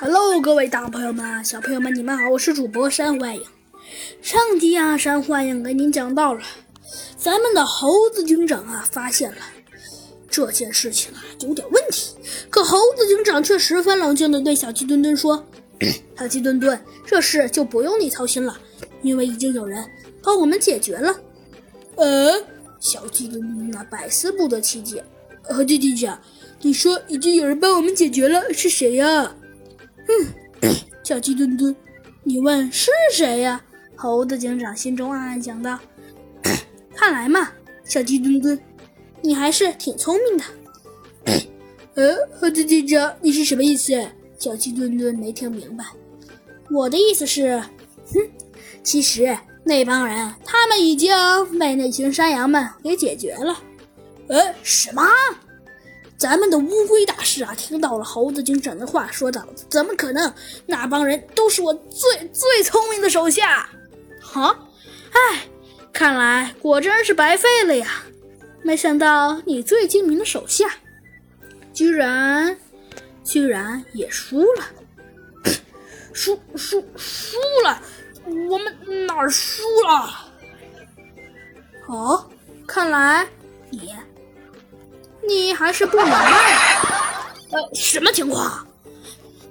Hello，各位大朋友们、小朋友们，你们好，我是主播山幻影。上集啊，山幻影给您讲到了，咱们的猴子警长啊，发现了这件事情啊有点问题。可猴子警长却十分冷静地对小鸡墩墩说：“ 小鸡墩墩，这事就不用你操心了，因为已经有人帮我们解决了。”呃，小鸡墩墩啊百思不得其解。猴子警长，你说已经有人帮我们解决了，是谁呀？嗯，小鸡墩墩，你问是谁呀？猴子警长心中暗暗想到。看来嘛，小鸡墩墩，你还是挺聪明的。呃，猴子警长，你是什么意思？小鸡墩墩没听明白。我的意思是，哼，其实那帮人他们已经被那群山羊们给解决了。呃，什么？咱们的乌龟大师啊，听到了猴子警长的话，说道：“怎么可能？那帮人都是我最最聪明的手下。”哈，哎，看来果真是白费了呀！没想到你最精明的手下，居然居然也输了，输输输了！我们哪儿输了？哦，看来你。你还是不明白，呃，什么情况？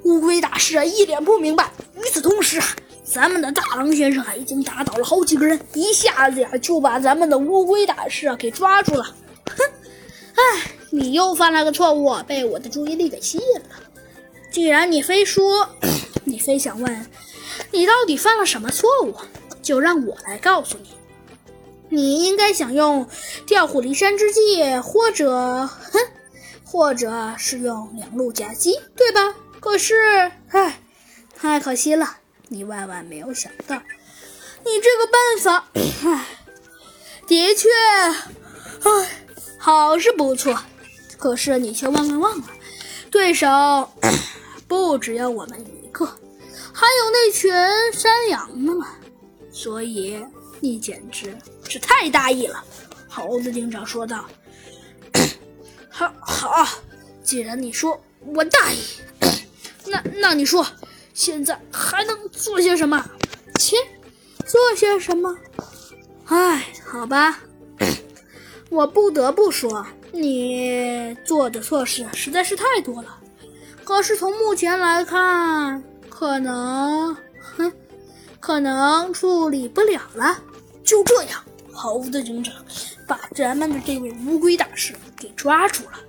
乌龟大师啊一脸不明白。与此同时啊，咱们的大狼先生啊，已经打倒了好几个人，一下子呀就把咱们的乌龟大师啊给抓住了。哼，哎，你又犯了个错误，被我的注意力给吸引了。既然你非说，你非想问，你到底犯了什么错误，就让我来告诉你。你应该想用调虎离山之计，或者，哼，或者是用两路夹击，对吧？可是，唉，太可惜了，你万万没有想到，你这个办法，唉，的确，唉，好是不错，可是你却万万忘了，对手 不只有我们一个，还有那群山羊呢嘛，所以。你简直是太大意了，猴子警长说道。“好好，既然你说我大意，那那你说现在还能做些什么？切，做些什么？哎，好吧，我不得不说，你做的错事实在是太多了。可是从目前来看，可能，哼。”可能处理不了了。就这样，猴子警长把咱们的这位乌龟大师给抓住了。